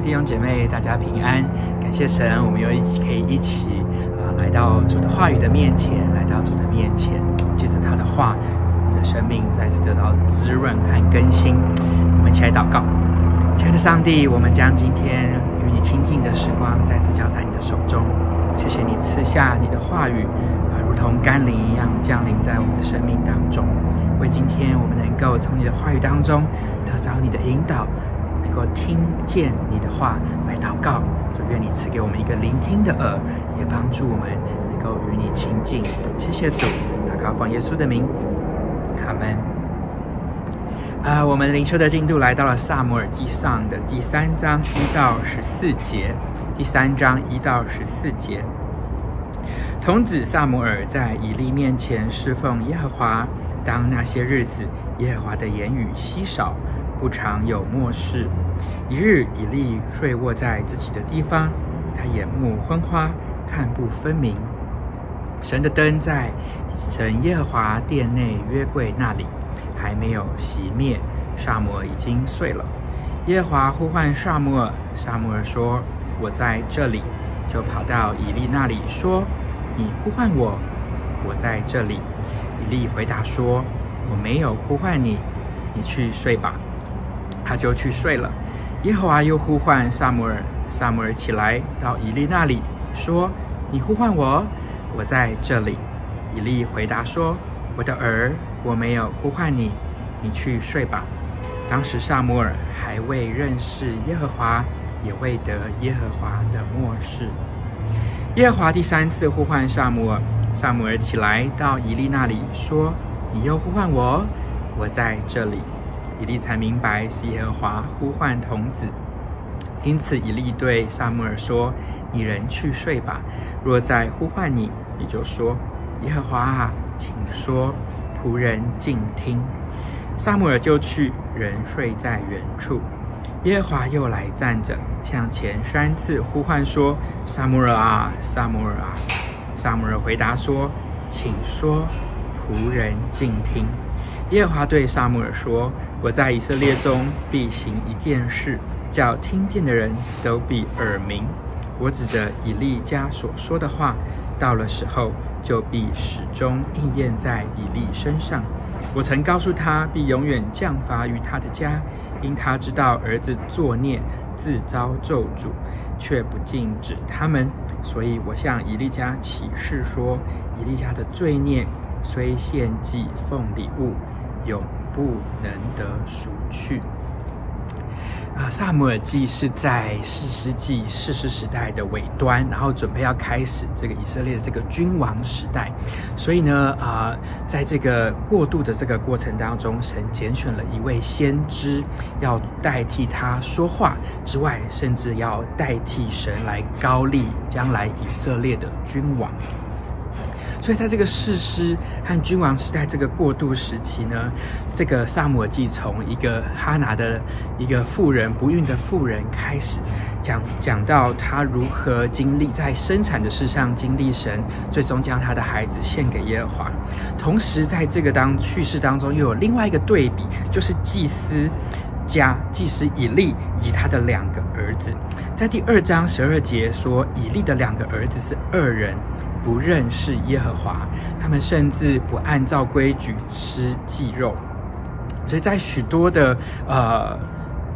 弟兄姐妹，大家平安！感谢神，我们又一起可以一起啊，来到主的话语的面前，来到主的面前，借着他的话，我们的生命再次得到滋润和更新。我们一起来祷告，亲爱的上帝，我们将今天与你亲近的时光再次交在你的手中。谢谢你赐下你的话语啊，如同甘霖一样降临在我们的生命当中，为今天我们能够从你的话语当中得着你的引导。能够听见你的话来祷告，就愿你赐给我们一个聆听的耳，也帮助我们能够与你亲近。谢谢主，祷告奉耶稣的名，阿门。啊，我们灵修的进度来到了撒母耳记上的第三章一到十四节。第三章一到十四节，童子撒母耳在以利面前侍奉耶和华，当那些日子，耶和华的言语稀少。不常有默示。一日，以利睡卧在自己的地方，他眼目昏花，看不分明。神的灯在神耶和华殿内约柜那里还没有熄灭，萨摩已经睡了。耶和华呼唤撒母耳，撒母耳说：“我在这里。”就跑到以利那里说：“你呼唤我，我在这里。”以利回答说：“我没有呼唤你，你去睡吧。”他就去睡了。耶和华又呼唤撒母耳，撒母耳起来到以利那里，说：“你呼唤我，我在这里。”以利回答说：“我的儿，我没有呼唤你，你去睡吧。”当时撒母耳还未认识耶和华，也未得耶和华的默示。耶和华第三次呼唤撒母耳，撒母耳起来到以利那里，说：“你又呼唤我，我在这里。”以利才明白是耶和华呼唤童子，因此以利对撒母耳说：“你仍去睡吧。若再呼唤你，你就说：耶和华啊，请说，仆人静听。”撒母耳就去，仍睡在原处。耶和华又来站着，向前三次呼唤说：“撒母耳啊，撒母耳啊！”撒母耳回答说：“请说，仆人静听。”耶和华对撒母耳说：“我在以色列中必行一件事，叫听见的人都必耳鸣。我指着以利家所说的话，到了时候就必始终应验在以利身上。我曾告诉他，必永远降罚于他的家，因他知道儿子作孽，自遭咒诅，却不禁止他们。所以我向以利家起誓说：以利家的罪孽虽献祭奉礼物。”永不能得赎去。啊，撒母耳记是在士师记、士师时代的尾端，然后准备要开始这个以色列的这个君王时代。所以呢，啊，在这个过渡的这个过程当中，神拣选了一位先知，要代替他说话之外，甚至要代替神来高立将来以色列的君王。所以，在这个士师和君王时代这个过渡时期呢，这个撒母耳记从一个哈拿的一个妇人不孕的妇人开始讲，讲到她如何经历在生产的事上经历神，最终将她的孩子献给耶和华。同时，在这个当叙事当中，又有另外一个对比，就是祭司家祭司以利以及他的两个儿子。在第二章十二节说，以利的两个儿子是恶人。不认识耶和华，他们甚至不按照规矩吃祭肉，所以在许多的呃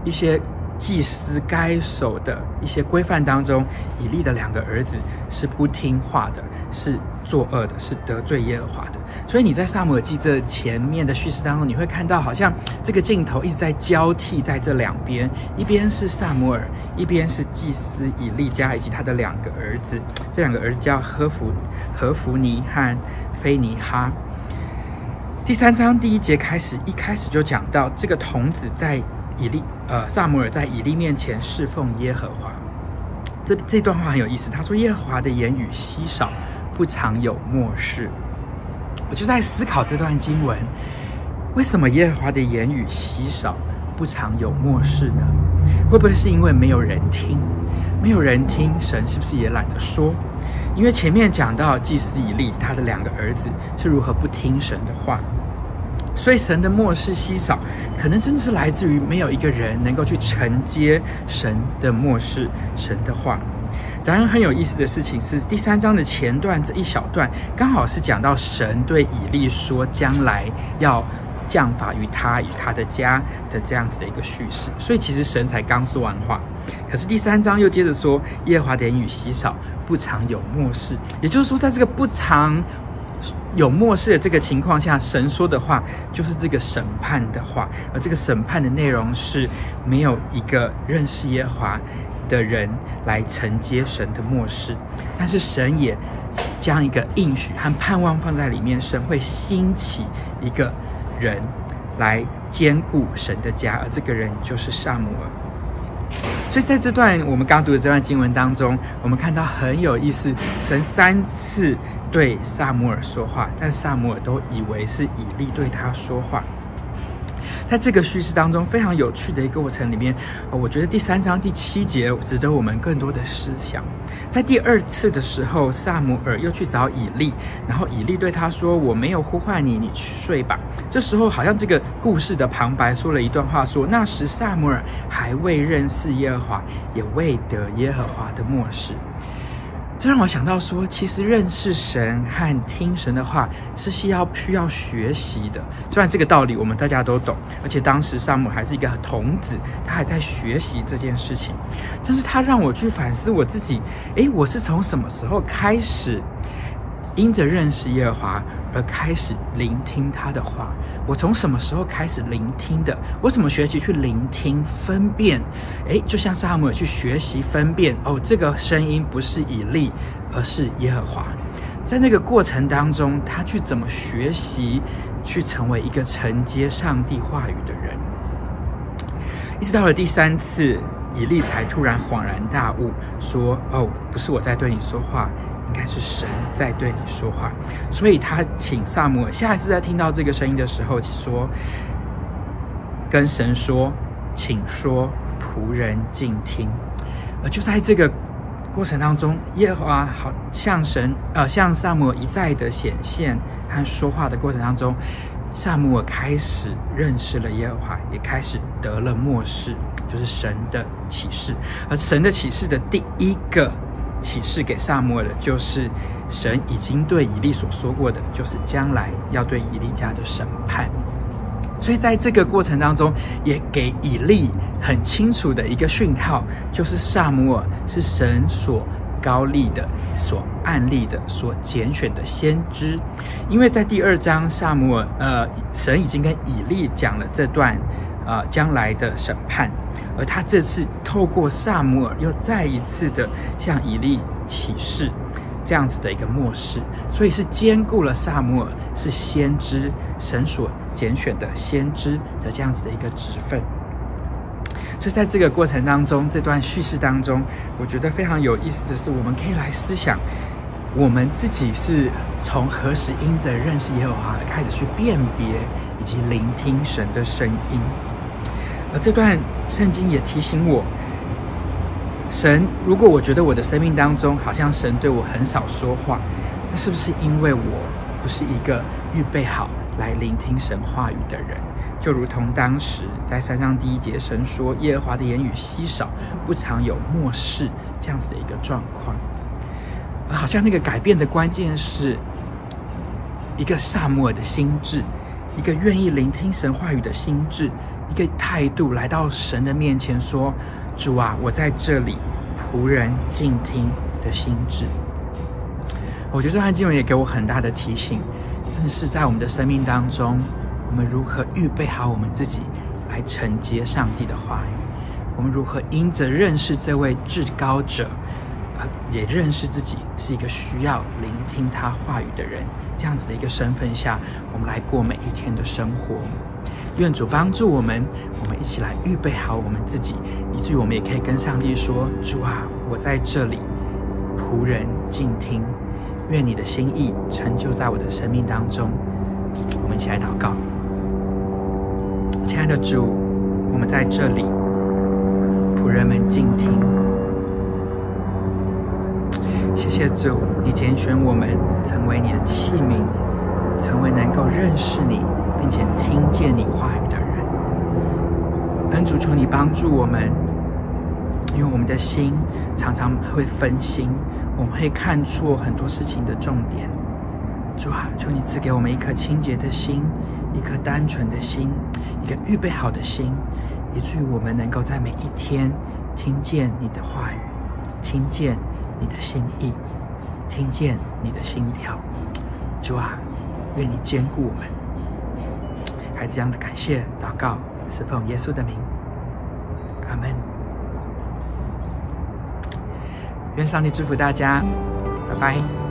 一些祭司该守的一些规范当中，以利的两个儿子是不听话的，是作恶的，是得罪耶和华的。所以你在撒母耳记这前面的叙事当中，你会看到好像这个镜头一直在交替在这两边，一边是撒母耳，一边是祭司以利家以及他的两个儿子。这两个儿子叫何弗、何弗尼和菲尼哈。第三章第一节开始，一开始就讲到这个童子在以利呃撒母耳在以利面前侍奉耶和华。这这段话很有意思，他说耶和华的言语稀少，不常有默示。我就在思考这段经文，为什么耶和华的言语稀少，不常有默示呢？会不会是因为没有人听？没有人听，神是不是也懒得说？因为前面讲到祭司以利他的两个儿子是如何不听神的话，所以神的默示稀少，可能真的是来自于没有一个人能够去承接神的默示、神的话。当然，很有意思的事情是，第三章的前段这一小段，刚好是讲到神对以利说将来要降罚于他与他的家的这样子的一个叙事。所以其实神才刚说完话，可是第三章又接着说耶和华的言语稀少，不常有默示。也就是说，在这个不常有默示的这个情况下，神说的话就是这个审判的话，而这个审判的内容是没有一个认识耶和华的人来承接神的默示，但是神也将一个应许和盼望放在里面，神会兴起一个人来坚固神的家，而这个人就是撒母耳。所以在这段我们刚读的这段经文当中，我们看到很有意思，神三次对撒母耳说话，但撒母耳都以为是以利对他说话。在这个叙事当中，非常有趣的一个过程里面，我觉得第三章第七节值得我们更多的思想。在第二次的时候，撒母耳又去找以利，然后以利对他说：“我没有呼唤你，你去睡吧。”这时候，好像这个故事的旁白说了一段话，说：“那时撒母耳还未认识耶和华，也未得耶和华的默示。”这让我想到说，其实认识神和听神的话是需要需要学习的。虽然这个道理我们大家都懂，而且当时撒母还是一个童子，他还在学习这件事情。但是他让我去反思我自己，诶，我是从什么时候开始因着认识耶和华而开始聆听他的话？我从什么时候开始聆听的？我怎么学习去聆听、分辨？诶，就像撒母耳去学习分辨哦，这个声音不是以利，而是耶和华。在那个过程当中，他去怎么学习，去成为一个承接上帝话语的人？一直到了第三次，以利才突然恍然大悟，说：“哦，不是我在对你说话。”应该是神在对你说话，所以他请撒母下一次在听到这个声音的时候，说：“跟神说，请说，仆人静听。”而就在这个过程当中，耶和华好像神呃，向撒母一再的显现和说话的过程当中，撒母耳开始认识了耶和华，也开始得了末世，就是神的启示。而神的启示的第一个。启示给撒母耳的，就是神已经对以利所说过的，就是将来要对以利家的审判。所以在这个过程当中，也给以利很清楚的一个讯号，就是撒母耳是神所膏立的、所案例的、所拣选的先知。因为在第二章，撒母耳呃，神已经跟以利讲了这段呃将来的审判。而他这次透过撒母耳，又再一次的向以利启示这样子的一个末世，所以是兼顾了撒母耳是先知，神所拣选的先知的这样子的一个职分。所以在这个过程当中，这段叙事当中，我觉得非常有意思的是，我们可以来思想，我们自己是从何时因着认识耶和华开始去辨别以及聆听神的声音。而这段圣经也提醒我，神，如果我觉得我的生命当中好像神对我很少说话，那是不是因为我不是一个预备好来聆听神话语的人？就如同当时在三章第一节，神说耶和华的言语稀少，不常有默示这样子的一个状况。好像那个改变的关键是一个撒母耳的心智。一个愿意聆听神话语的心智，一个态度来到神的面前说：“主啊，我在这里，仆人静听的心智。”我觉得这段经文也给我很大的提醒，正是在我们的生命当中，我们如何预备好我们自己来承接上帝的话语，我们如何因着认识这位至高者。也认识自己是一个需要聆听他话语的人，这样子的一个身份下，我们来过每一天的生活。愿主帮助我们，我们一起来预备好我们自己，以至于我们也可以跟上帝说：“主啊，我在这里，仆人静听，愿你的心意成就在我的生命当中。”我们一起来祷告，亲爱的主，我们在这里，仆人们静听。谢谢主，你拣选我们成为你的器皿，成为能够认识你，并且听见你话语的人。恩主，求你帮助我们，因为我们的心常常会分心，我们会看错很多事情的重点。主啊，求你赐给我们一颗清洁的心，一颗单纯的心，一个预备好的心，以至于我们能够在每一天听见你的话语，听见你的心意，听见你的心跳。主啊，愿你坚固我们。孩子这样的感谢祷告，是奉耶稣的名。阿门。愿上帝祝福大家，拜拜。